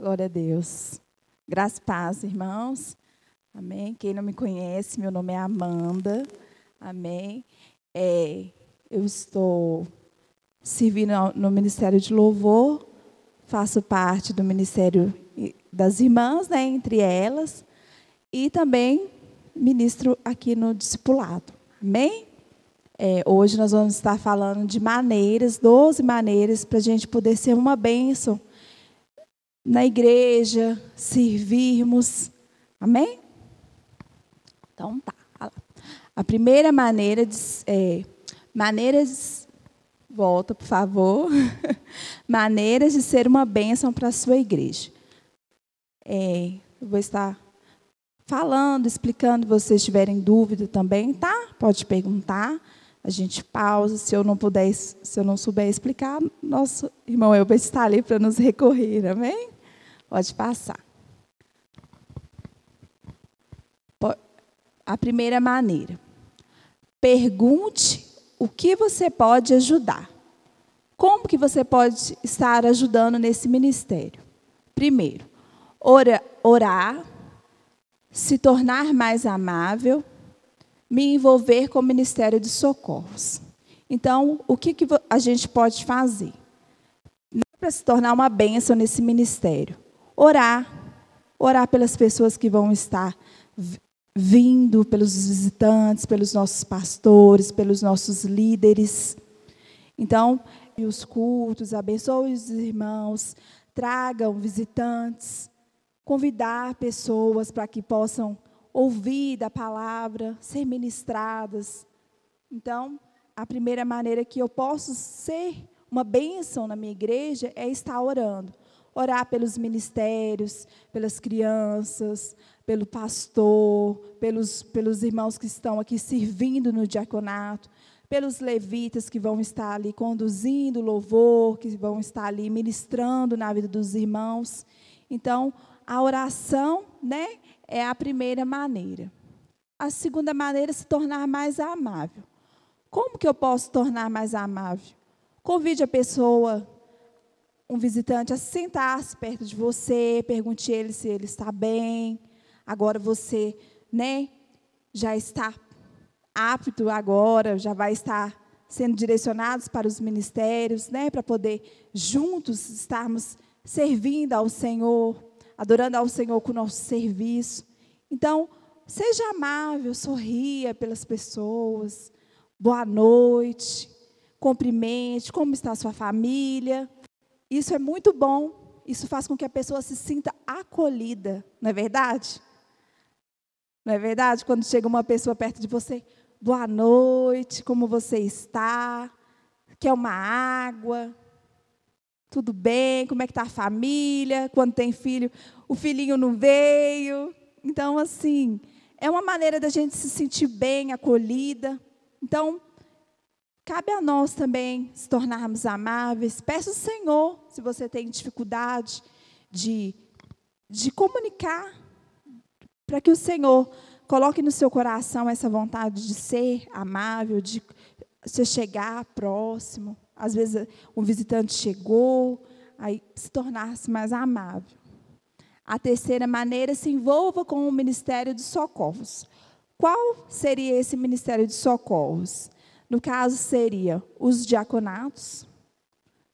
Glória a Deus. Graças e paz, irmãos. Amém. Quem não me conhece, meu nome é Amanda. Amém. É, eu estou servindo no Ministério de Louvor, faço parte do Ministério das Irmãs, né, entre elas, e também ministro aqui no Discipulado. Amém? É, hoje nós vamos estar falando de maneiras, 12 maneiras, para a gente poder ser uma bênção na igreja, servirmos. Amém? Então tá. A primeira maneira de. É, maneiras. Volta, por favor. maneiras de ser uma bênção para a sua igreja. É, eu vou estar falando, explicando, se vocês tiverem dúvida também, tá? Pode perguntar. A gente pausa. Se eu não puder, se eu não souber explicar, nosso irmão Elber está ali para nos recorrer, amém? Pode passar. A primeira maneira. Pergunte o que você pode ajudar. Como que você pode estar ajudando nesse ministério? Primeiro, ora, orar, se tornar mais amável, me envolver com o ministério de socorros. Então, o que, que a gente pode fazer? Para se tornar uma bênção nesse ministério. Orar. Orar pelas pessoas que vão estar vindo pelos visitantes, pelos nossos pastores, pelos nossos líderes. Então, os cultos, abençoe os irmãos, tragam visitantes, convidar pessoas para que possam ouvir da palavra, ser ministradas. Então, a primeira maneira que eu posso ser uma bênção na minha igreja é estar orando. Orar pelos ministérios, pelas crianças, pelo pastor, pelos, pelos irmãos que estão aqui servindo no diaconato, pelos levitas que vão estar ali conduzindo louvor, que vão estar ali ministrando na vida dos irmãos. Então, a oração, né, é a primeira maneira. A segunda maneira é se tornar mais amável. Como que eu posso tornar mais amável? Convide a pessoa, um visitante, a sentar-se perto de você, pergunte ele se ele está bem, agora você, né, já está apto agora, já vai estar sendo direcionados para os ministérios, né, para poder juntos estarmos servindo ao Senhor, adorando ao Senhor com o nosso serviço. Então, seja amável, sorria pelas pessoas. Boa noite, cumprimente, como está a sua família. Isso é muito bom. Isso faz com que a pessoa se sinta acolhida, não é verdade? Não é verdade? Quando chega uma pessoa perto de você, boa noite, como você está? Quer uma água? Tudo bem? Como é que está a família? Quando tem filho, o filhinho não veio. Então, assim, é uma maneira da gente se sentir bem, acolhida. Então, cabe a nós também se tornarmos amáveis. Peça ao Senhor, se você tem dificuldade de, de comunicar para que o Senhor coloque no seu coração essa vontade de ser amável, de se chegar próximo. Às vezes um visitante chegou, aí se tornar-se mais amável. A terceira maneira, se envolva com o ministério de socorros. Qual seria esse ministério de socorros? No caso, seria os diaconatos,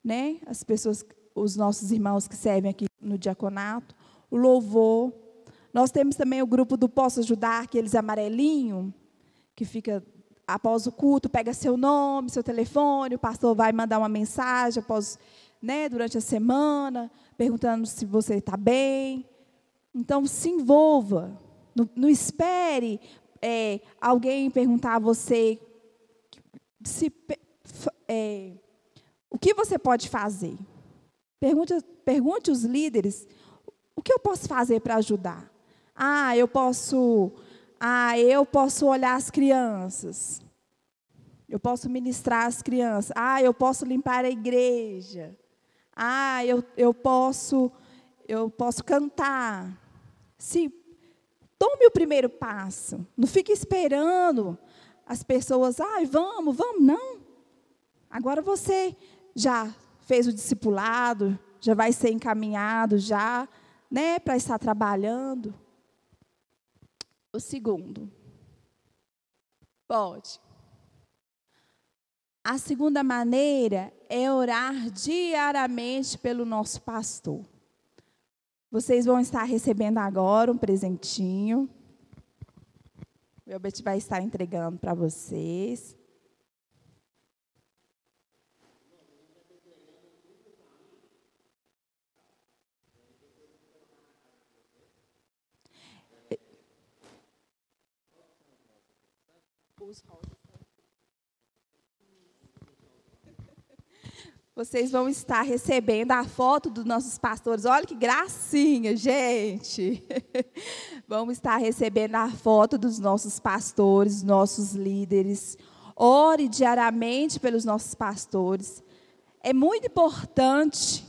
né? as pessoas, os nossos irmãos que servem aqui no diaconato, o louvor, nós temos também o grupo do Posso Ajudar, aqueles amarelinho, que fica após o culto, pega seu nome, seu telefone, o pastor vai mandar uma mensagem após, né, durante a semana, perguntando se você está bem. Então, se envolva. Não, não espere é, alguém perguntar a você se, é, o que você pode fazer. Pergunte, pergunte os líderes o que eu posso fazer para ajudar. Ah, eu posso, ah, eu posso olhar as crianças. Eu posso ministrar as crianças. Ah, eu posso limpar a igreja. Ah, eu, eu posso eu posso cantar. Se tome o primeiro passo. Não fique esperando as pessoas, ai, vamos, vamos, não. Agora você já fez o discipulado, já vai ser encaminhado já, né, para estar trabalhando. O segundo. Pode. A segunda maneira é orar diariamente pelo nosso pastor. Vocês vão estar recebendo agora um presentinho. O Elbert vai estar entregando para vocês. Vocês vão estar recebendo a foto dos nossos pastores. Olha que gracinha, gente. Vamos estar recebendo a foto dos nossos pastores, nossos líderes. Ore diariamente pelos nossos pastores. É muito importante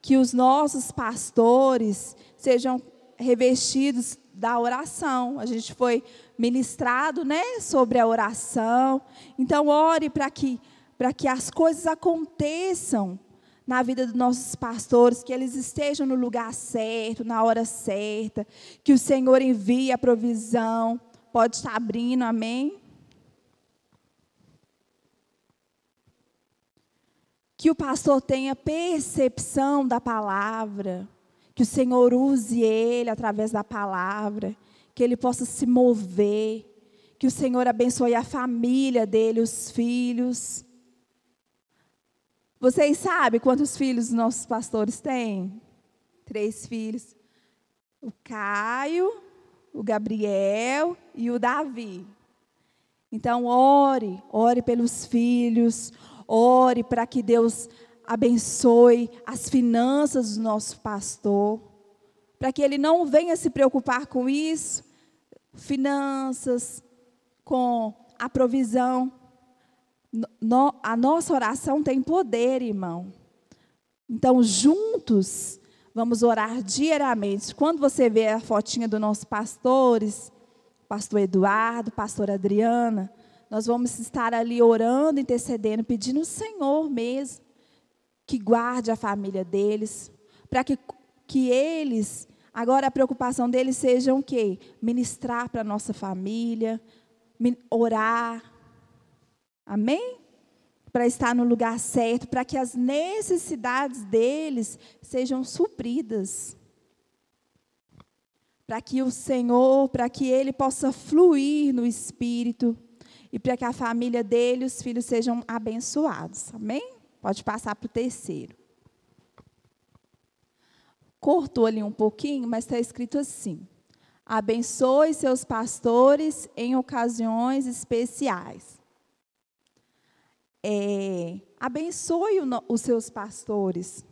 que os nossos pastores sejam revestidos da oração. A gente foi ministrado, né, sobre a oração. Então ore para que para que as coisas aconteçam na vida dos nossos pastores, que eles estejam no lugar certo, na hora certa, que o Senhor envie a provisão. Pode estar abrindo, amém? Que o pastor tenha percepção da palavra, que o Senhor use ele através da palavra, que ele possa se mover, que o Senhor abençoe a família dele, os filhos vocês sabem quantos filhos nossos pastores têm? Três filhos. O Caio, o Gabriel e o Davi. Então, ore, ore pelos filhos, ore para que Deus abençoe as finanças do nosso pastor, para que ele não venha se preocupar com isso, finanças, com a provisão no, a nossa oração tem poder, irmão. Então, juntos, vamos orar diariamente. Quando você vê a fotinha dos nossos pastores, pastor Eduardo, pastor Adriana, nós vamos estar ali orando, intercedendo, pedindo ao Senhor mesmo que guarde a família deles, para que, que eles, agora a preocupação deles seja o quê? Ministrar para a nossa família, orar, Amém? Para estar no lugar certo, para que as necessidades deles sejam supridas. Para que o Senhor, para que ele possa fluir no espírito e para que a família dele, os filhos sejam abençoados. Amém? Pode passar para o terceiro. Cortou ali um pouquinho, mas está escrito assim: abençoe seus pastores em ocasiões especiais é, abençoe o, os seus pastores,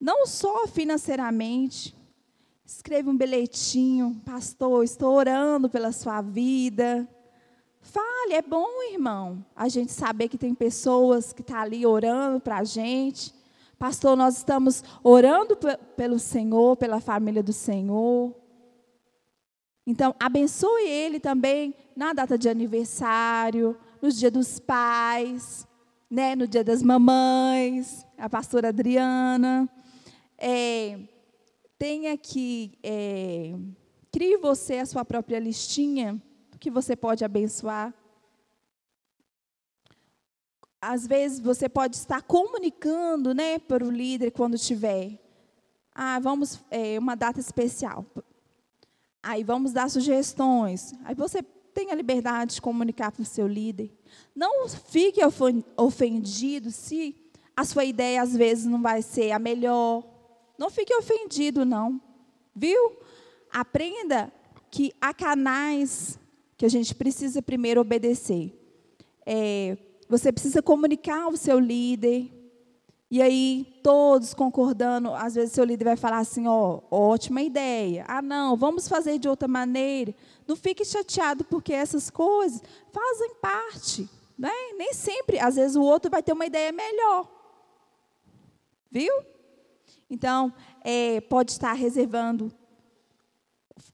não só financeiramente. Escreva um bilhetinho, pastor, estou orando pela sua vida. Fale, é bom, irmão, a gente saber que tem pessoas que estão tá ali orando para a gente. Pastor, nós estamos orando pelo Senhor, pela família do Senhor. Então, abençoe ele também na data de aniversário, nos dias dos pais, né, no dia das mamães, a pastora Adriana. É, tenha que é, crie você a sua própria listinha do que você pode abençoar. Às vezes você pode estar comunicando, né, para o líder quando tiver. Ah, vamos é, uma data especial. Aí vamos dar sugestões. Aí você tenha liberdade de comunicar para o seu líder. Não fique ofendido se a sua ideia às vezes não vai ser a melhor. Não fique ofendido, não. Viu? Aprenda que há canais que a gente precisa primeiro obedecer. É, você precisa comunicar ao seu líder. E aí, todos concordando, às vezes seu líder vai falar assim, ó, ótima ideia. Ah, não, vamos fazer de outra maneira. Não fique chateado porque essas coisas fazem parte. Né? Nem sempre, às vezes o outro vai ter uma ideia melhor. Viu? Então, é, pode estar reservando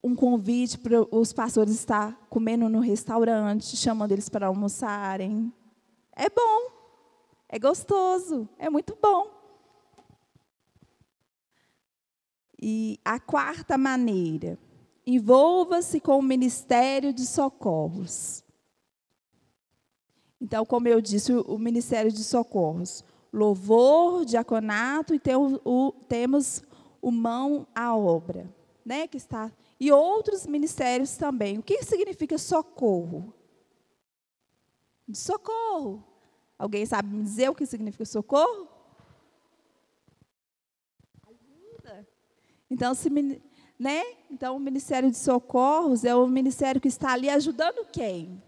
um convite para os pastores estar comendo no restaurante, chamando eles para almoçarem. É bom, é gostoso, é muito bom. E a quarta maneira, envolva-se com o ministério de socorros. Então, como eu disse, o, ministério de socorros, louvor, diaconato e tem o, o, temos o mão à obra, né, que está e outros ministérios também. O que significa socorro? Socorro. Alguém sabe me dizer o que significa socorro? Ajuda. Então, se, né? então, o Ministério de Socorros é o ministério que está ali ajudando quem?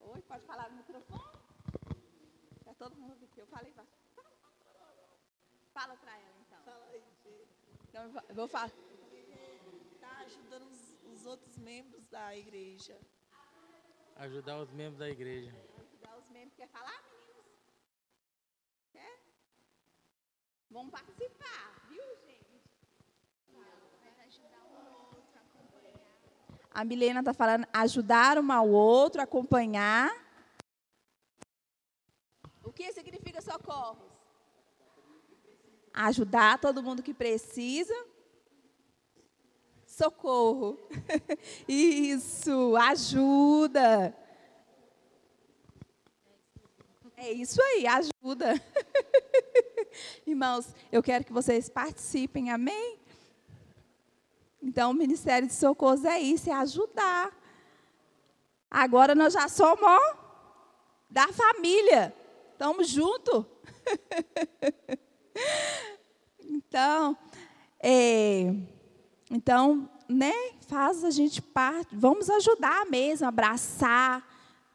Oi, pode falar no microfone? Está todo mundo aqui. Eu falei. Fala para ela, então. Fala aí, Então, eu vou falar. Os, os outros membros da igreja. Ajudar os membros da igreja. Ajudar os membros. Quer falar, meninos? Quer? Vamos participar, viu, gente? ajudar um outro, acompanhar. A Milena está falando ajudar um ao outro, acompanhar. O que significa socorro? ajudar todo mundo que precisa. Socorro. Isso, ajuda. É isso aí, ajuda. Irmãos, eu quero que vocês participem, amém? Então, o Ministério de Socorro é isso, é ajudar. Agora nós já somos da família. Estamos juntos. Então, é, então, né, faz a gente parte, vamos ajudar mesmo, abraçar,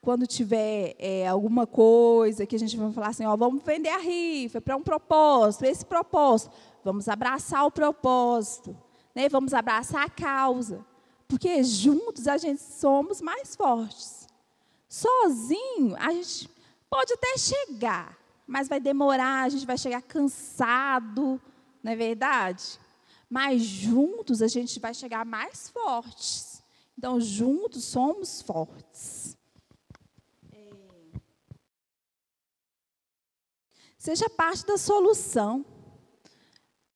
quando tiver é, alguma coisa que a gente vai falar assim, ó, vamos vender a rifa para um propósito, esse propósito, vamos abraçar o propósito, né, vamos abraçar a causa, porque juntos a gente somos mais fortes. Sozinho, a gente pode até chegar, mas vai demorar, a gente vai chegar cansado, não é verdade? Mas juntos a gente vai chegar mais fortes. Então, juntos somos fortes. Seja parte da solução.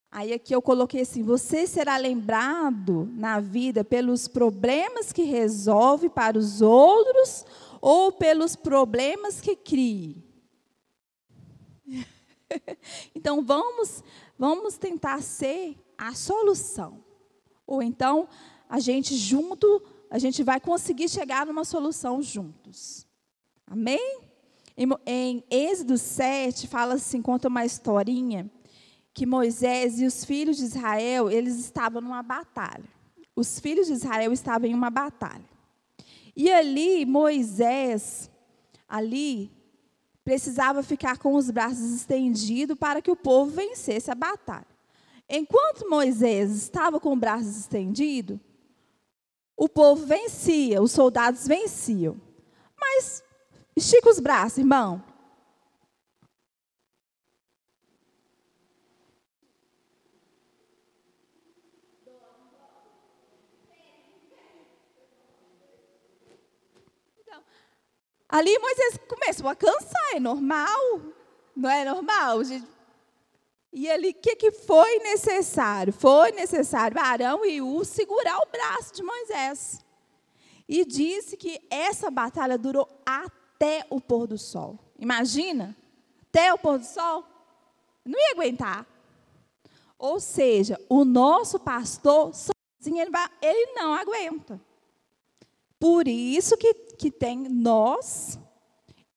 Aí aqui eu coloquei assim: você será lembrado na vida pelos problemas que resolve para os outros ou pelos problemas que crie. então vamos, vamos tentar ser a solução. Ou então a gente junto, a gente vai conseguir chegar numa solução juntos. Amém? Em, em Êxodo 7 fala assim, conta uma historinha que Moisés e os filhos de Israel, eles estavam numa batalha. Os filhos de Israel estavam em uma batalha. E ali Moisés ali precisava ficar com os braços estendidos para que o povo vencesse a batalha. Enquanto Moisés estava com os braços estendidos, o povo vencia, os soldados venciam. Mas estica os braços, irmão. Ali Moisés começou a cansar, é normal? Não é normal? E ali, o que, que foi necessário? Foi necessário Arão e U segurar o braço de Moisés. E disse que essa batalha durou até o pôr do sol. Imagina, até o pôr do sol. Não ia aguentar. Ou seja, o nosso pastor sozinho, ele, vai, ele não aguenta. Por isso que, que tem nós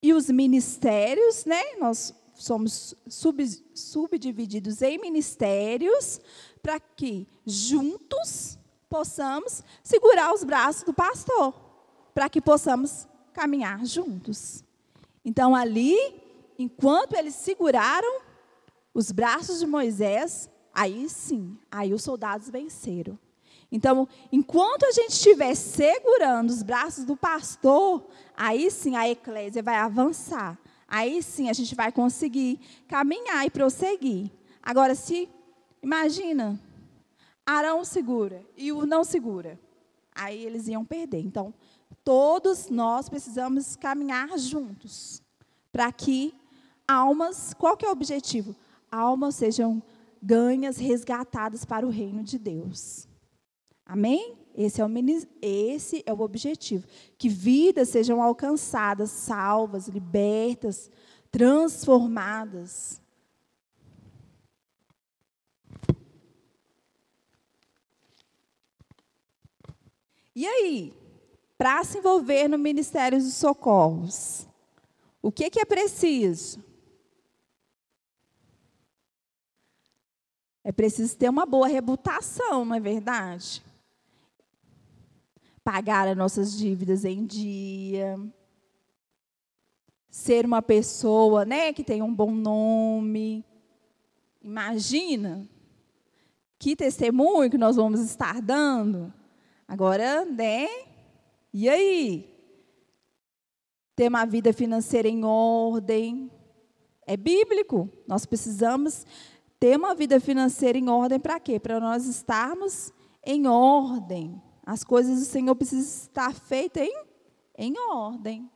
e os ministérios, né? Nós somos sub, subdivididos em ministérios para que juntos possamos segurar os braços do pastor, para que possamos caminhar juntos. Então ali, enquanto eles seguraram os braços de Moisés, aí sim, aí os soldados venceram. Então, enquanto a gente estiver segurando os braços do pastor, aí sim a eclésia vai avançar. Aí sim a gente vai conseguir caminhar e prosseguir. Agora, se, imagina, Arão segura e o não segura, aí eles iam perder. Então, todos nós precisamos caminhar juntos para que almas, qual que é o objetivo? Almas sejam ganhas, resgatadas para o reino de Deus. Amém? Esse é, o, esse é o objetivo. Que vidas sejam alcançadas, salvas, libertas, transformadas. E aí, para se envolver no Ministério dos Socorros, o que, que é preciso? É preciso ter uma boa reputação, não é verdade? Pagar as nossas dívidas em dia. Ser uma pessoa né, que tem um bom nome. Imagina que testemunho que nós vamos estar dando. Agora, né? E aí? Ter uma vida financeira em ordem. É bíblico. Nós precisamos ter uma vida financeira em ordem para quê? Para nós estarmos em ordem. As coisas do Senhor precisam estar feitas em, em ordem.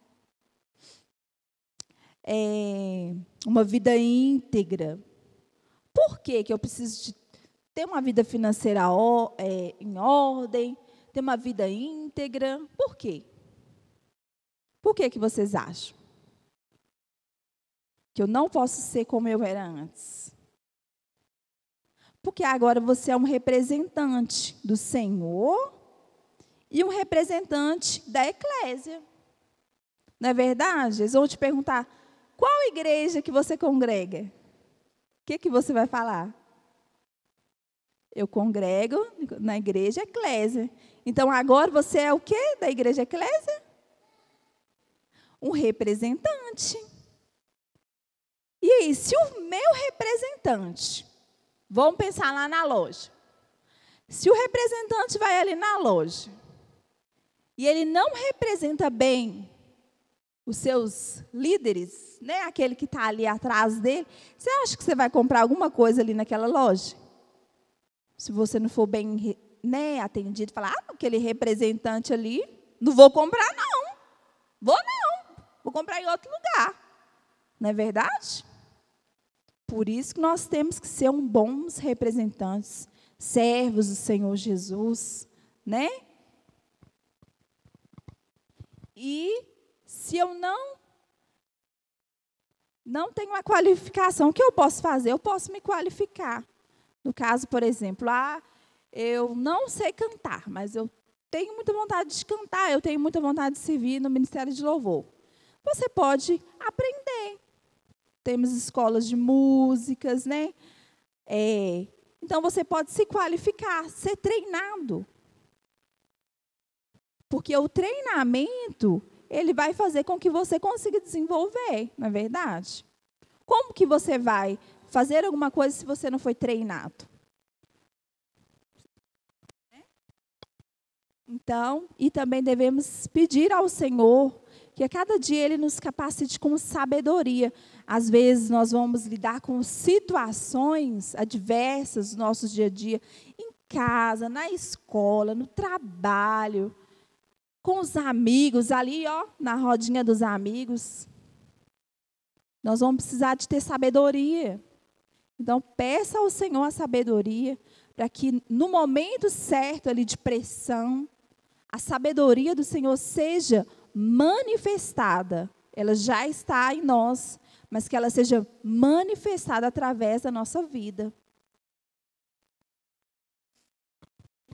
É, uma vida íntegra. Por que, que eu preciso ter uma vida financeira é, em ordem, ter uma vida íntegra? Por quê? Por que, que vocês acham? Que eu não posso ser como eu era antes. Porque agora você é um representante do Senhor e um representante da eclésia. Não é verdade? Eles vão te perguntar: qual igreja que você congrega? O que, que você vai falar? Eu congrego na igreja eclésia. Então agora você é o quê da igreja eclésia? Um representante. E aí, se o meu representante Vamos pensar lá na loja. Se o representante vai ali na loja e ele não representa bem os seus líderes, né, aquele que está ali atrás dele, você acha que você vai comprar alguma coisa ali naquela loja? Se você não for bem né, atendido, falar, ah, aquele representante ali, não vou comprar não. Vou não. Vou comprar em outro lugar. Não é verdade? Por isso que nós temos que ser um bons representantes, servos do Senhor Jesus, né? E se eu não não tenho uma qualificação, o que eu posso fazer? Eu posso me qualificar. No caso, por exemplo, ah, eu não sei cantar, mas eu tenho muita vontade de cantar, eu tenho muita vontade de servir no Ministério de Louvor. Você pode aprender temos escolas de músicas, né? É, então você pode se qualificar, ser treinado. Porque o treinamento, ele vai fazer com que você consiga desenvolver, não é verdade? Como que você vai fazer alguma coisa se você não foi treinado? Então, e também devemos pedir ao Senhor que a cada dia Ele nos capacite com sabedoria. Às vezes nós vamos lidar com situações adversas no nosso dia a dia, em casa, na escola, no trabalho, com os amigos, ali, ó, na rodinha dos amigos. Nós vamos precisar de ter sabedoria. Então, peça ao Senhor a sabedoria, para que no momento certo ali de pressão, a sabedoria do Senhor seja manifestada, ela já está em nós, mas que ela seja manifestada através da nossa vida.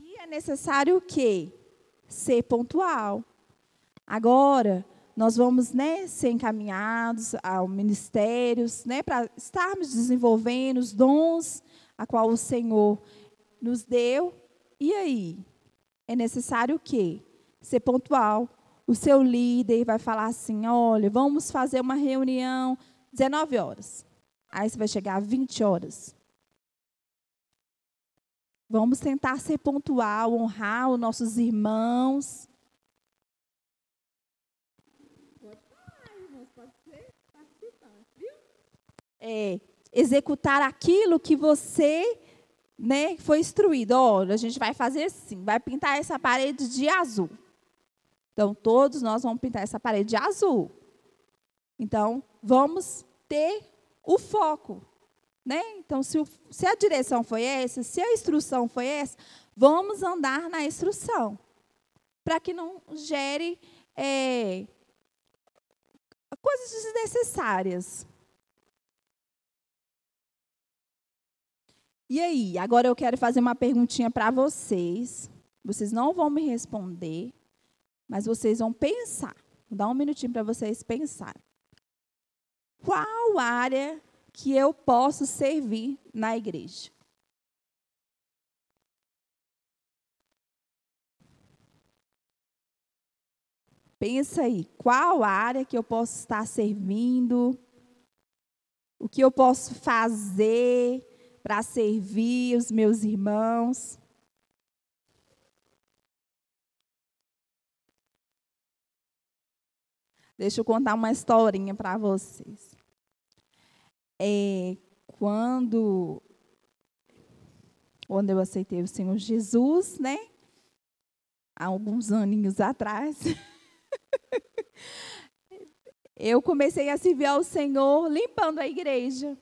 E é necessário o quê? Ser pontual. Agora, nós vamos né, ser encaminhados ao ministérios, né, para estarmos desenvolvendo os dons a qual o Senhor nos deu. E aí? É necessário o quê? Ser pontual, o seu líder vai falar assim: olha, vamos fazer uma reunião 19 horas. Aí você vai chegar a 20 horas. Vamos tentar ser pontual, honrar os nossos irmãos. É, executar aquilo que você né, foi instruído. Olha, a gente vai fazer assim, vai pintar essa parede de azul. Então, todos nós vamos pintar essa parede de azul. Então, vamos ter o foco. Né? Então, se, o, se a direção foi essa, se a instrução foi essa, vamos andar na instrução. Para que não gere é, coisas desnecessárias. E aí, agora eu quero fazer uma perguntinha para vocês. Vocês não vão me responder, mas vocês vão pensar. Vou dar um minutinho para vocês pensarem. Qual área que eu posso servir na igreja? Pensa aí, qual área que eu posso estar servindo? O que eu posso fazer para servir os meus irmãos? Deixa eu contar uma historinha para vocês. É, quando, quando eu aceitei o Senhor Jesus, né? Há alguns aninhos atrás, eu comecei a servir ao Senhor limpando a igreja.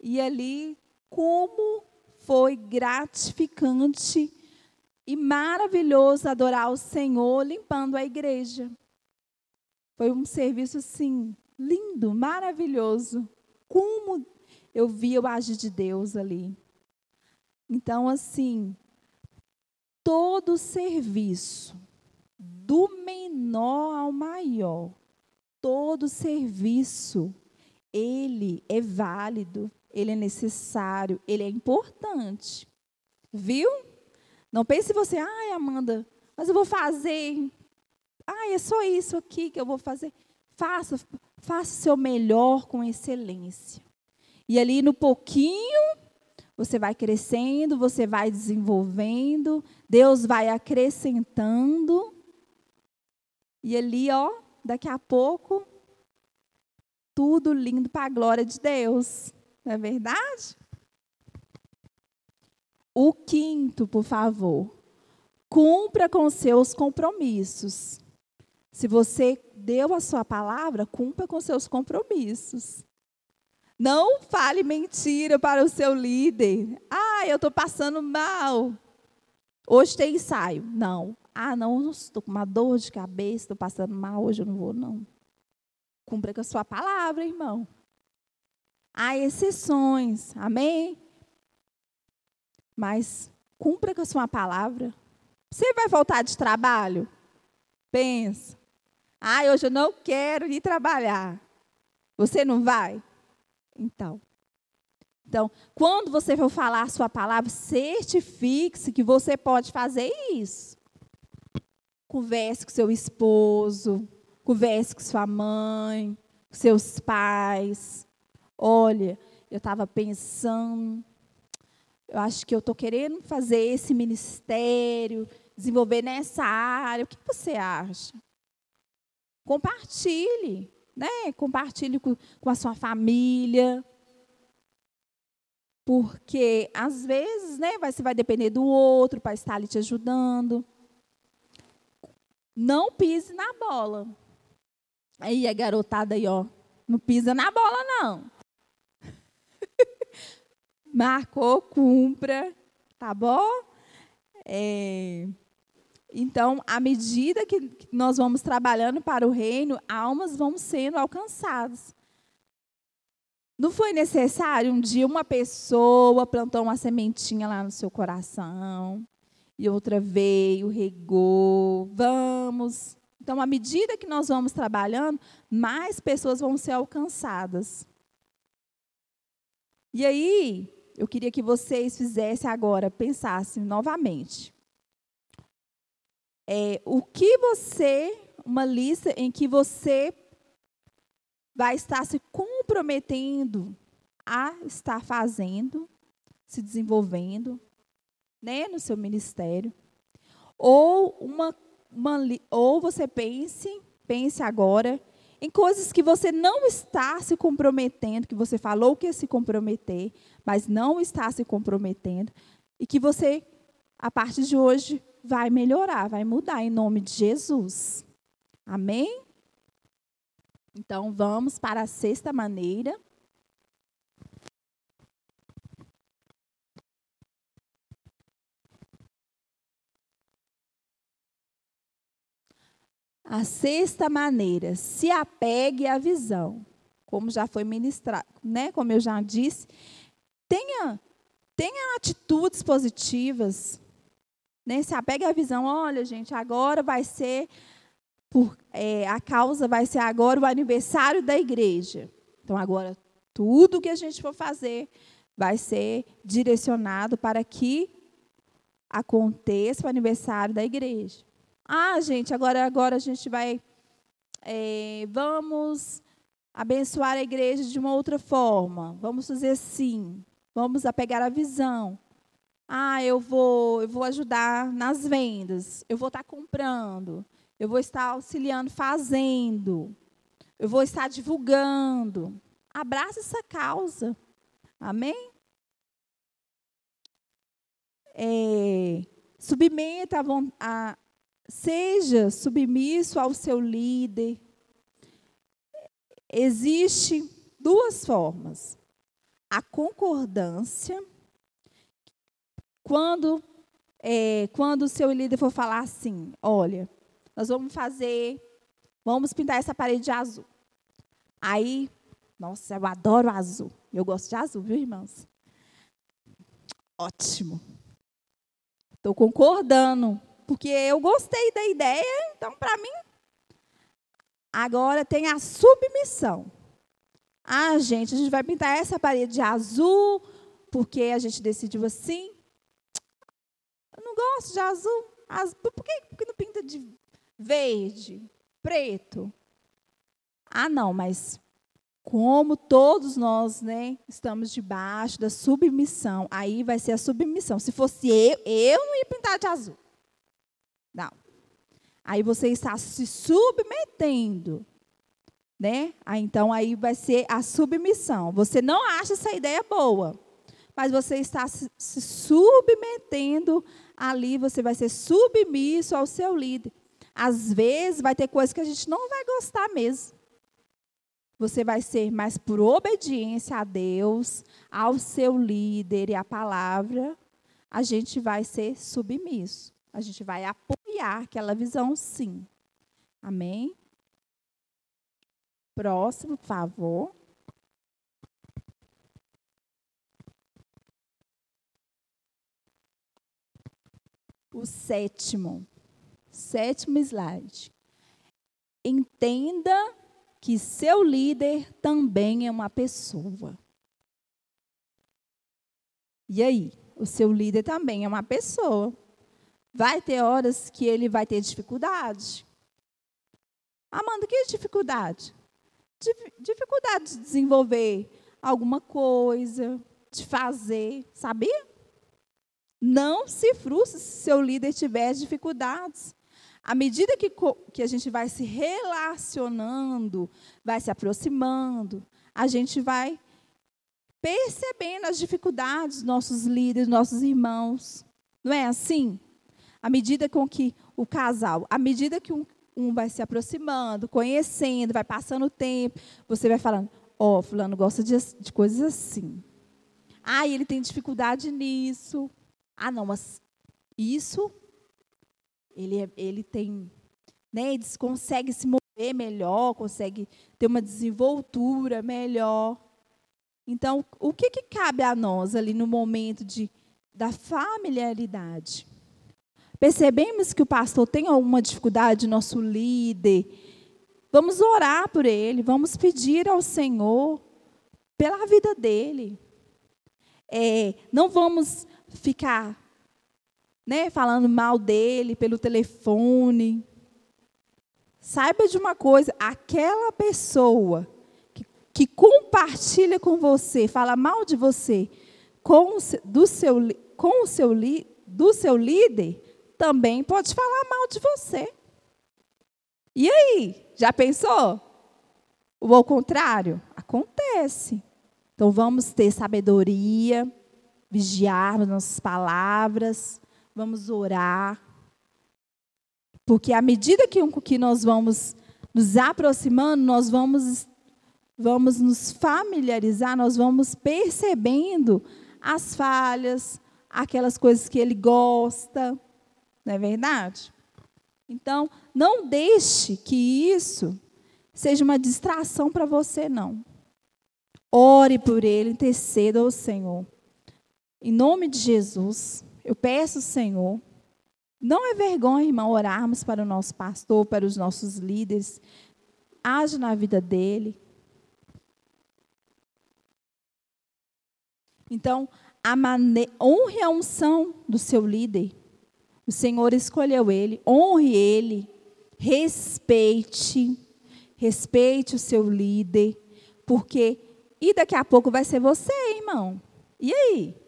E ali, como foi gratificante e maravilhoso adorar o Senhor limpando a igreja. Foi um serviço, assim, lindo, maravilhoso. Como eu via o agir de Deus ali. Então, assim, todo serviço, do menor ao maior, todo serviço, ele é válido, ele é necessário, ele é importante. Viu? Não pense você, ai, Amanda, mas eu vou fazer ah, é só isso aqui que eu vou fazer. Faça, faça o seu melhor com excelência. E ali no pouquinho, você vai crescendo, você vai desenvolvendo, Deus vai acrescentando. E ali, ó, daqui a pouco, tudo lindo para a glória de Deus. Não é verdade? O quinto, por favor. Cumpra com seus compromissos. Se você deu a sua palavra, cumpra com seus compromissos. Não fale mentira para o seu líder. Ah, eu estou passando mal. Hoje tem ensaio. Não. Ah, não, estou com uma dor de cabeça, estou passando mal, hoje eu não vou, não. Cumpra com a sua palavra, irmão. Há exceções, amém? Mas cumpra com a sua palavra. Você vai voltar de trabalho? Pensa. Ah, hoje eu não quero ir trabalhar. Você não vai? Então. Então, quando você for falar a sua palavra, certifique-se que você pode fazer isso. Converse com seu esposo, converse com sua mãe, com seus pais. Olha, eu estava pensando, eu acho que eu estou querendo fazer esse ministério, desenvolver nessa área. O que você acha? Compartilhe, né? Compartilhe com, com a sua família. Porque, às vezes, né, você vai depender do outro para estar ali te ajudando. Não pise na bola. Aí a garotada aí, ó. Não pisa na bola, não. Marcou, cumpra, tá bom? É... Então, à medida que nós vamos trabalhando para o reino, almas vão sendo alcançadas. Não foi necessário um dia uma pessoa plantou uma sementinha lá no seu coração e outra veio, regou, vamos. Então, à medida que nós vamos trabalhando, mais pessoas vão ser alcançadas. E aí, eu queria que vocês fizessem agora, pensassem novamente é, o que você, uma lista em que você vai estar se comprometendo a estar fazendo, se desenvolvendo, né, no seu ministério. Ou uma, uma ou você pense, pense agora em coisas que você não está se comprometendo, que você falou que ia se comprometer, mas não está se comprometendo, e que você, a partir de hoje, vai melhorar, vai mudar em nome de Jesus. Amém? Então, vamos para a sexta maneira. A sexta maneira, se apegue à visão. Como já foi ministrado, né? Como eu já disse, tenha, tenha atitudes positivas. Né? Se apegue à visão. Olha, gente, agora vai ser por, é, a causa vai ser agora o aniversário da igreja. Então, agora, tudo que a gente for fazer vai ser direcionado para que aconteça o aniversário da igreja. Ah, gente, agora, agora a gente vai. É, vamos abençoar a igreja de uma outra forma. Vamos fazer assim. Vamos apegar a visão. Ah, eu vou, eu vou ajudar nas vendas. Eu vou estar comprando. Eu vou estar auxiliando fazendo. Eu vou estar divulgando. Abraça essa causa. Amém? É, submeta a, a, Seja submisso ao seu líder. Existe duas formas. A concordância, quando é, quando o seu líder for falar assim, olha, nós vamos fazer, vamos pintar essa parede de azul. Aí, nossa, eu adoro azul. Eu gosto de azul, viu, irmãos? Ótimo. Estou concordando porque eu gostei da ideia, então para mim. Agora tem a submissão. Ah, gente, a gente vai pintar essa parede de azul, porque a gente decidiu assim. Gosto de azul. azul. Por, que, por que não pinta de verde, preto? Ah, não, mas como todos nós, né, estamos debaixo da submissão, aí vai ser a submissão. Se fosse eu, eu não ia pintar de azul. Não. Aí você está se submetendo. Né? Aí, então aí vai ser a submissão. Você não acha essa ideia boa, mas você está se submetendo ali, você vai ser submisso ao seu líder. Às vezes vai ter coisas que a gente não vai gostar mesmo. Você vai ser mais por obediência a Deus, ao seu líder e à palavra, a gente vai ser submisso. A gente vai apoiar aquela visão, sim. Amém? Próximo, por favor. O sétimo, sétimo slide. Entenda que seu líder também é uma pessoa. E aí? O seu líder também é uma pessoa. Vai ter horas que ele vai ter dificuldade. Amanda, que dificuldade? Dificuldade de desenvolver alguma coisa, de fazer, sabia? Não se frustre se seu líder tiver dificuldades. À medida que, que a gente vai se relacionando, vai se aproximando, a gente vai percebendo as dificuldades dos nossos líderes, nossos irmãos. Não é assim? à medida com que o casal, à medida que um, um vai se aproximando, conhecendo, vai passando o tempo, você vai falando, ó, oh, fulano gosta de, de coisas assim. Ah, ele tem dificuldade nisso. Ah, não, mas isso, ele, é, ele tem, né, ele consegue se mover melhor, consegue ter uma desenvoltura melhor. Então, o que, que cabe a nós ali no momento de, da familiaridade? percebemos que o pastor tem alguma dificuldade, nosso líder, vamos orar por ele, vamos pedir ao Senhor pela vida dele. É, não vamos ficar né, falando mal dele pelo telefone. Saiba de uma coisa: aquela pessoa que, que compartilha com você, fala mal de você, com, do seu, com o seu, do seu líder, também pode falar mal de você. E aí, já pensou? O ao contrário? Acontece. Então vamos ter sabedoria, vigiar nossas palavras, vamos orar. Porque à medida que, que nós vamos nos aproximando, nós vamos, vamos nos familiarizar, nós vamos percebendo as falhas, aquelas coisas que ele gosta, não é verdade? Então, não deixe que isso seja uma distração para você, não. Ore por ele, interceda ao Senhor. Em nome de Jesus, eu peço, Senhor, não é vergonha, irmão, orarmos para o nosso pastor, para os nossos líderes. Age na vida dele. Então, a mane... honre a unção do seu líder. O Senhor escolheu ele, honre ele, respeite, respeite o seu líder, porque e daqui a pouco vai ser você, irmão. E aí?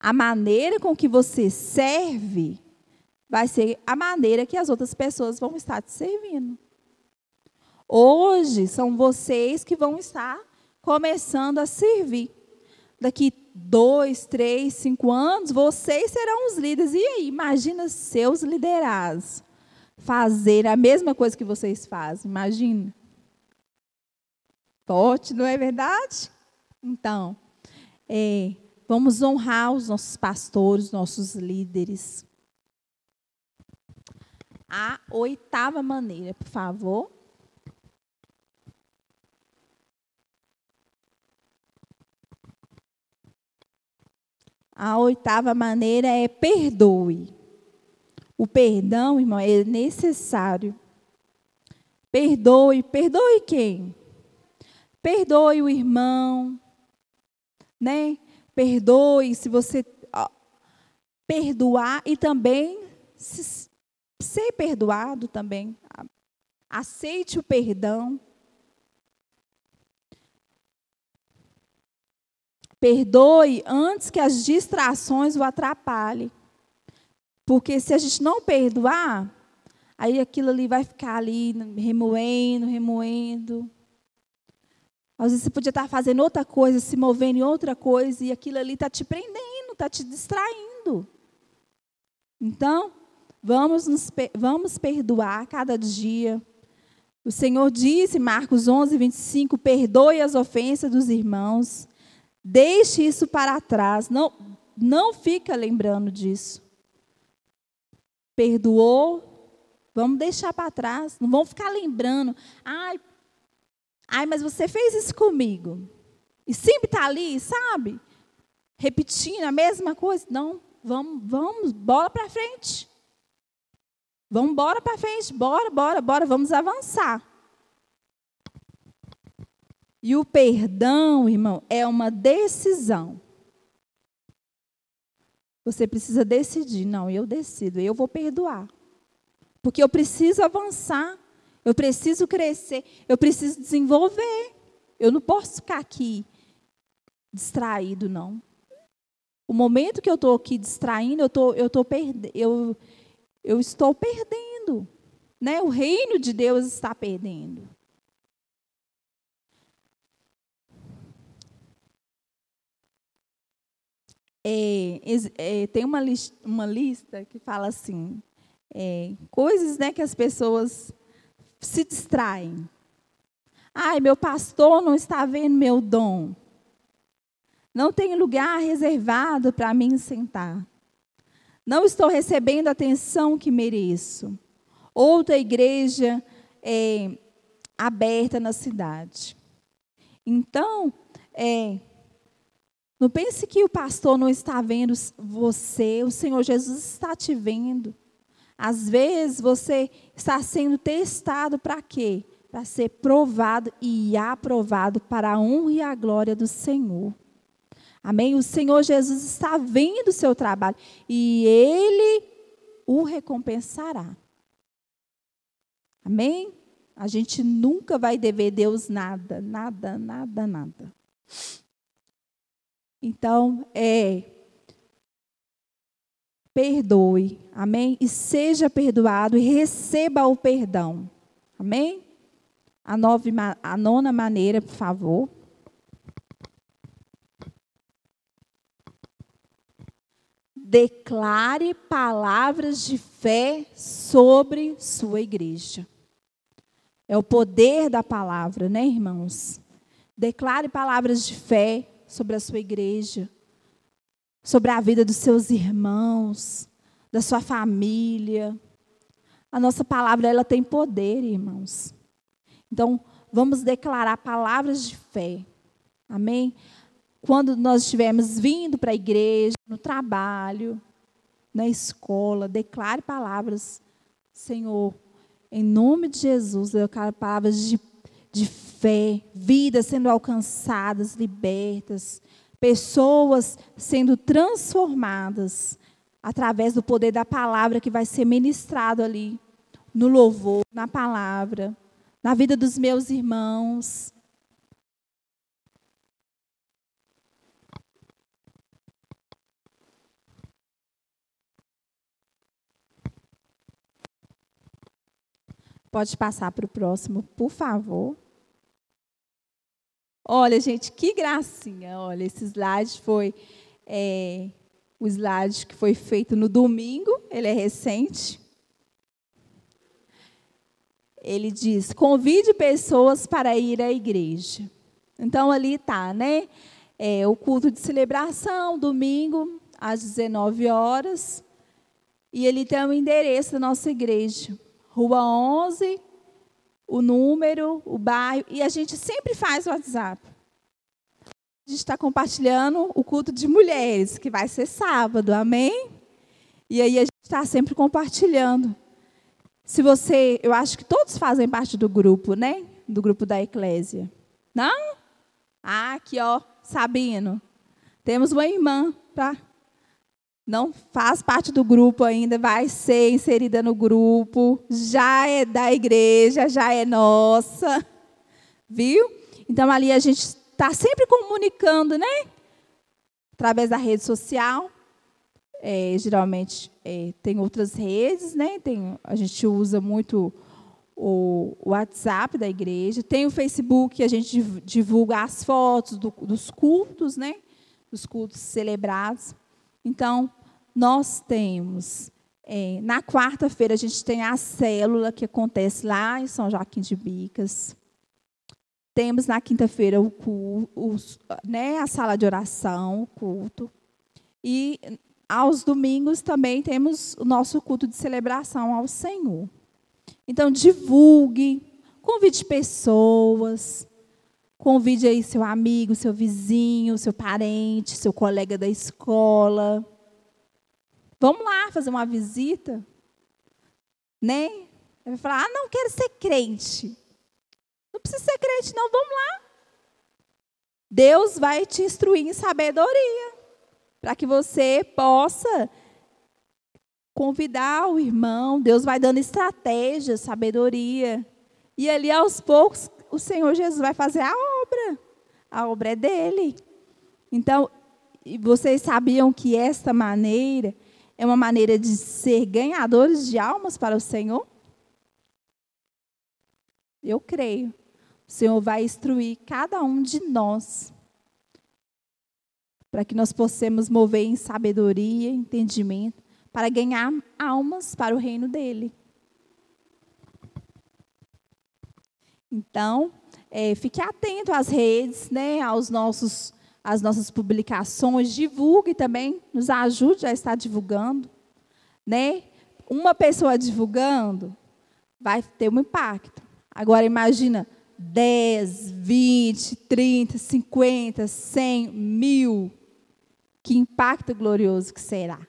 A maneira com que você serve vai ser a maneira que as outras pessoas vão estar te servindo. Hoje são vocês que vão estar começando a servir. Daqui dois, três, cinco anos, vocês serão os líderes. E aí, imagina seus liderados fazer a mesma coisa que vocês fazem. Imagina. Forte, não é verdade? Então, é, vamos honrar os nossos pastores, nossos líderes. A oitava maneira, por favor. A oitava maneira é perdoe. O perdão, irmão, é necessário. Perdoe, perdoe quem? Perdoe o irmão, né? Perdoe se você perdoar e também se, ser perdoado também. Aceite o perdão. Perdoe antes que as distrações o atrapalhem. Porque se a gente não perdoar, aí aquilo ali vai ficar ali remoendo, remoendo. Às vezes você podia estar fazendo outra coisa, se movendo em outra coisa, e aquilo ali está te prendendo, está te distraindo. Então, vamos, nos, vamos perdoar cada dia. O Senhor disse, Marcos 11, 25, perdoe as ofensas dos irmãos, Deixe isso para trás. Não, não fica lembrando disso. Perdoou, vamos deixar para trás. Não vamos ficar lembrando. Ai, ai, mas você fez isso comigo. E sempre está ali, sabe? Repetindo a mesma coisa. Não, vamos, vamos, bora para frente. Vamos embora para frente, bora, bora, bora, vamos avançar. E o perdão, irmão, é uma decisão. Você precisa decidir. Não, eu decido, eu vou perdoar. Porque eu preciso avançar, eu preciso crescer, eu preciso desenvolver. Eu não posso ficar aqui distraído, não. O momento que eu estou aqui distraindo, eu, tô, eu, tô perde, eu, eu estou perdendo. Né? O reino de Deus está perdendo. é, é, tem uma, lista, uma lista que fala assim, é, coisas né, que as pessoas se distraem. Ai, meu pastor não está vendo meu dom. Não tem lugar reservado para mim sentar. Não estou recebendo a atenção que mereço. Outra igreja é, aberta na cidade. Então, é, não pense que o pastor não está vendo você, o Senhor Jesus está te vendo. Às vezes você está sendo testado para quê? Para ser provado e aprovado para a honra e a glória do Senhor. Amém? O Senhor Jesus está vendo o seu trabalho e Ele o recompensará. Amém? A gente nunca vai dever Deus nada, nada, nada, nada. Então, é perdoe, amém? E seja perdoado e receba o perdão, amém? A, nove, a nona maneira, por favor. Declare palavras de fé sobre sua igreja. É o poder da palavra, né, irmãos? Declare palavras de fé sobre a sua igreja, sobre a vida dos seus irmãos, da sua família. A nossa palavra ela tem poder, irmãos. Então, vamos declarar palavras de fé. Amém? Quando nós estivermos vindo para a igreja, no trabalho, na escola, declare palavras, Senhor, em nome de Jesus, eu declaro palavras de, de fé, vidas sendo alcançadas, libertas, pessoas sendo transformadas através do poder da palavra que vai ser ministrado ali, no louvor, na palavra, na vida dos meus irmãos. Pode passar para o próximo, por favor. Olha, gente, que gracinha. Olha, esse slide foi é, o slide que foi feito no domingo, ele é recente. Ele diz: convide pessoas para ir à igreja. Então, ali está, né? É, o culto de celebração, domingo, às 19 horas. E ele tem o endereço da nossa igreja. Rua 11, o número, o bairro, e a gente sempre faz o WhatsApp. A gente está compartilhando o culto de mulheres, que vai ser sábado, amém? E aí a gente está sempre compartilhando. Se você, eu acho que todos fazem parte do grupo, né? Do grupo da Eclésia. Não? Ah, aqui, ó, Sabino. Temos uma irmã para não faz parte do grupo ainda, vai ser inserida no grupo, já é da igreja, já é nossa. Viu? Então ali a gente está sempre comunicando, né? Através da rede social. É, geralmente é, tem outras redes, né? Tem, a gente usa muito o WhatsApp da igreja, tem o Facebook, a gente divulga as fotos do, dos cultos, né? Dos cultos celebrados. Então, nós temos. É, na quarta-feira, a gente tem a célula que acontece lá em São Joaquim de Bicas. Temos na quinta-feira o, o, né, a sala de oração, o culto. E aos domingos também temos o nosso culto de celebração ao Senhor. Então, divulgue, convide pessoas, convide aí seu amigo, seu vizinho, seu parente, seu colega da escola. Vamos lá fazer uma visita. Né? Ele vai falar: ah, não quero ser crente. Não precisa ser crente, não, vamos lá. Deus vai te instruir em sabedoria, para que você possa convidar o irmão. Deus vai dando estratégia, sabedoria. E ali, aos poucos, o Senhor Jesus vai fazer a obra. A obra é dele. Então, vocês sabiam que esta maneira é uma maneira de ser ganhadores de almas para o Senhor? Eu creio. O Senhor vai instruir cada um de nós para que nós possamos mover em sabedoria, entendimento, para ganhar almas para o reino dele. Então, é, fique atento às redes, né, aos nossos as nossas publicações, divulgue também, nos ajude a estar divulgando. Né? Uma pessoa divulgando vai ter um impacto. Agora imagina 10, 20, 30, 50, 100, mil. Que impacto glorioso que será.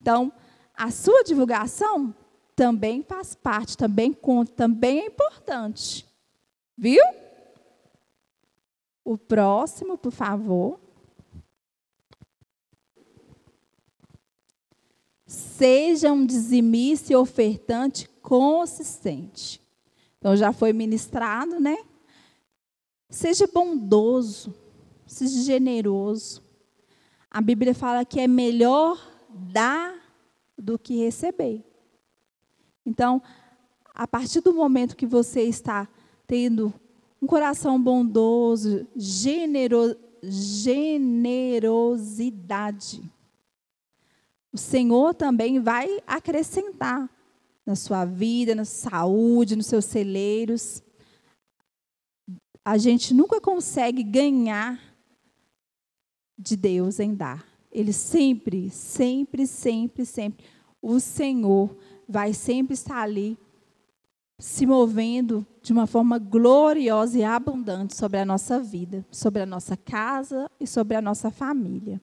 Então, a sua divulgação também faz parte, também conta, também é importante. Viu? O próximo, por favor. Seja um dizimista e ofertante consistente. Então já foi ministrado, né? Seja bondoso, seja generoso. A Bíblia fala que é melhor dar do que receber. Então, a partir do momento que você está tendo um coração bondoso, genero, generosidade. O Senhor também vai acrescentar na sua vida, na saúde, nos seus celeiros. A gente nunca consegue ganhar de Deus em dar. Ele sempre, sempre, sempre, sempre, o Senhor vai sempre estar ali se movendo de uma forma gloriosa e abundante sobre a nossa vida, sobre a nossa casa e sobre a nossa família.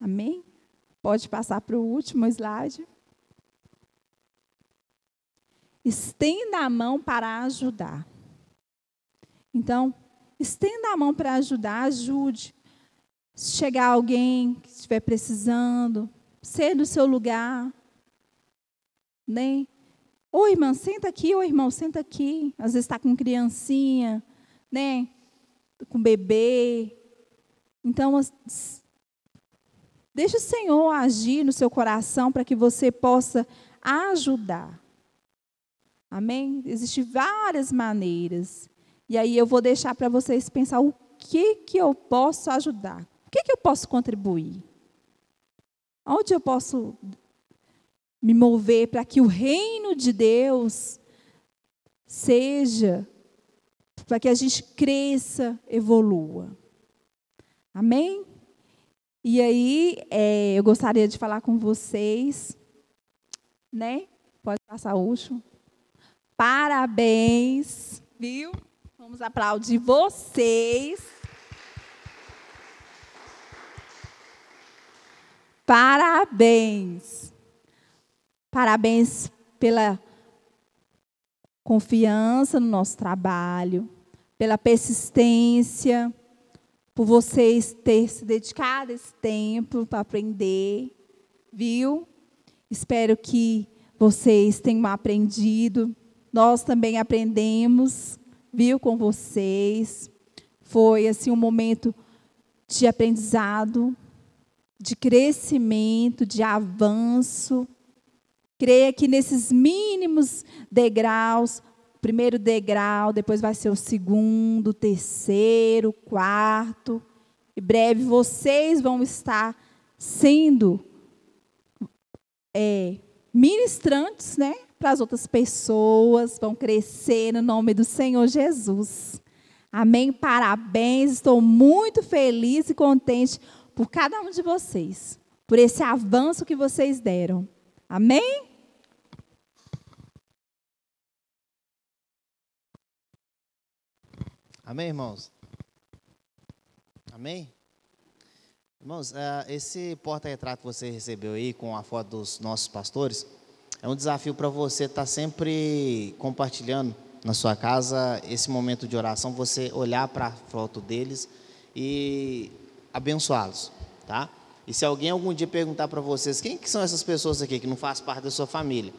Amém? Pode passar para o último slide. Estenda a mão para ajudar. Então, estenda a mão para ajudar, ajude. Se chegar alguém que estiver precisando, ser no seu lugar, né? Ô irmã, senta aqui, ô irmão, senta aqui. Às vezes está com criancinha, né? Com bebê. Então, deixe o Senhor agir no seu coração para que você possa ajudar. Amém? Existem várias maneiras. E aí eu vou deixar para vocês pensar o que, que eu posso ajudar. O que, que eu posso contribuir? Onde eu posso me mover para que o reino de Deus seja, para que a gente cresça, evolua. Amém? E aí, é, eu gostaria de falar com vocês, né? Pode passar o último. Parabéns, viu? Vamos aplaudir vocês. Parabéns. Parabéns pela confiança no nosso trabalho, pela persistência, por vocês ter se dedicado esse tempo para aprender, viu? Espero que vocês tenham aprendido. Nós também aprendemos, viu, com vocês. Foi assim um momento de aprendizado, de crescimento, de avanço. Creia que nesses mínimos degraus, primeiro degrau, depois vai ser o segundo, terceiro, quarto. Em breve vocês vão estar sendo é, ministrantes, né? Para as outras pessoas, vão crescer no nome do Senhor Jesus. Amém? Parabéns, estou muito feliz e contente por cada um de vocês, por esse avanço que vocês deram. Amém? Amém, irmãos? Amém? Irmãos, eh, esse porta-retrato que você recebeu aí com a foto dos nossos pastores é um desafio para você estar tá sempre compartilhando na sua casa esse momento de oração, você olhar para a foto deles e abençoá-los, tá? E se alguém algum dia perguntar para vocês quem que são essas pessoas aqui que não faz parte da sua família,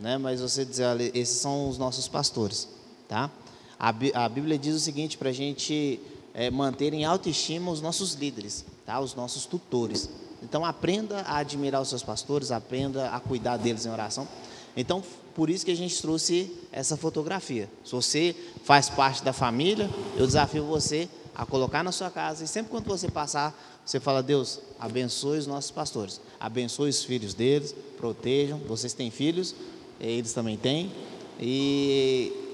né? Mas você dizer, olha, esses são os nossos pastores, tá? A, Bíblia diz o seguinte para a gente é, manter em autoestima os nossos líderes, tá? os nossos tutores. Então aprenda a admirar os seus pastores, aprenda a cuidar deles em oração. Então, por isso que a gente trouxe essa fotografia. Se você faz parte da família, eu desafio você a colocar na sua casa e sempre quando você passar, você fala: Deus, abençoe os nossos pastores, abençoe os filhos deles, protejam. Vocês têm filhos, eles também têm. E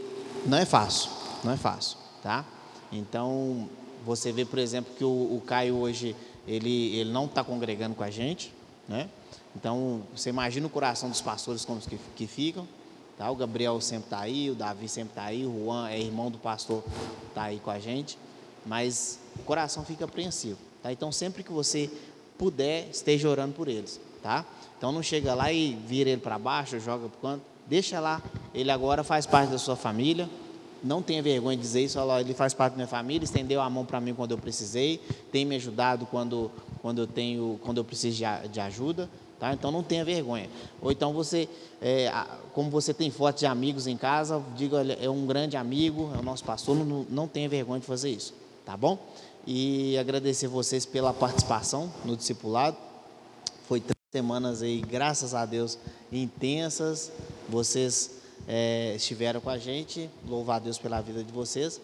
não é fácil, não é fácil, tá? Então, você vê, por exemplo, que o, o Caio hoje, ele, ele não está congregando com a gente, né? Então, você imagina o coração dos pastores como que, que ficam, tá? O Gabriel sempre está aí, o Davi sempre está aí, o Juan é irmão do pastor, está aí com a gente, mas o coração fica apreensivo, tá? Então, sempre que você puder, esteja orando por eles, tá? Então, não chega lá e vira ele para baixo, joga para o canto, Deixa lá, ele agora faz parte da sua família. Não tenha vergonha de dizer isso, ele faz parte da minha família, estendeu a mão para mim quando eu precisei, tem me ajudado quando, quando eu tenho, quando eu preciso de, de ajuda. Tá? Então não tenha vergonha. Ou então você, é, como você tem fotos de amigos em casa, diga, olha, é um grande amigo, é o nosso pastor, não, não tenha vergonha de fazer isso, tá bom? E agradecer vocês pela participação no discipulado. Foi três semanas aí, graças a Deus, intensas, vocês é, estiveram com a gente, louvar a Deus pela vida de vocês.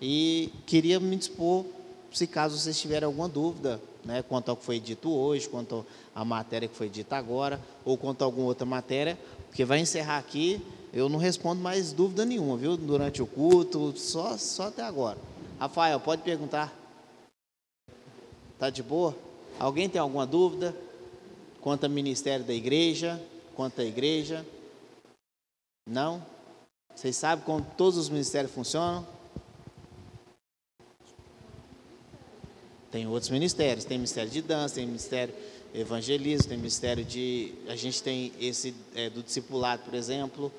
E queria me dispor, se caso vocês tiverem alguma dúvida né, quanto ao que foi dito hoje, quanto à matéria que foi dita agora, ou quanto a alguma outra matéria, porque vai encerrar aqui, eu não respondo mais dúvida nenhuma, viu? Durante o culto, só, só até agora. Rafael, pode perguntar? Tá de boa? Alguém tem alguma dúvida? Quanto ao ministério da igreja? Quanto à igreja? Não? Vocês sabem como todos os ministérios funcionam? Tem outros ministérios, tem ministério de dança, tem ministério evangelismo, tem ministério de. A gente tem esse é, do discipulado, por exemplo,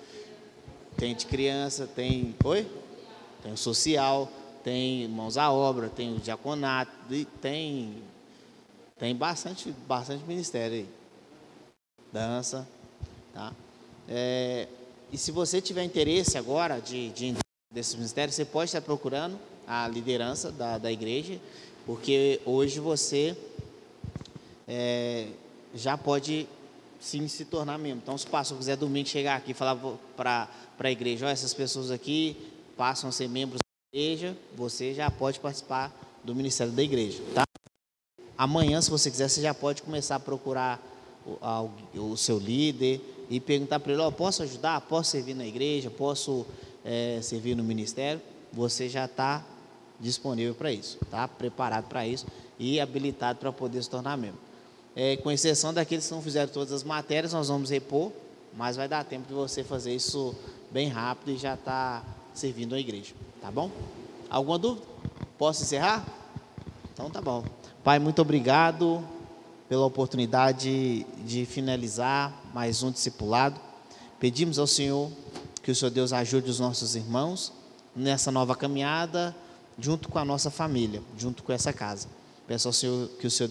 tem de criança, tem. Oi? Tem o social, tem mãos à obra, tem o diaconato, tem. Tem bastante, bastante ministério aí. Dança, tá? É, e se você tiver interesse agora de, de desses ministérios, você pode estar procurando a liderança da, da igreja porque hoje você é, já pode sim se tornar membro. Então, se o pastor quiser domingo chegar aqui e falar para a igreja, oh, essas pessoas aqui passam a ser membros da igreja, você já pode participar do ministério da igreja, tá? Amanhã, se você quiser, você já pode começar a procurar o, o seu líder e perguntar para ele, oh, posso ajudar? Posso servir na igreja? Posso é, servir no ministério? Você já está disponível para isso, tá? Preparado para isso e habilitado para poder se tornar membro. É, com exceção daqueles que não fizeram todas as matérias, nós vamos repor, mas vai dar tempo de você fazer isso bem rápido e já está servindo a igreja, tá bom? Alguma dúvida? Posso encerrar? Então tá bom. Pai, muito obrigado pela oportunidade de finalizar mais um discipulado. Pedimos ao Senhor que o Senhor Deus ajude os nossos irmãos nessa nova caminhada junto com a nossa família, junto com essa casa. Peço ao Senhor que o Senhor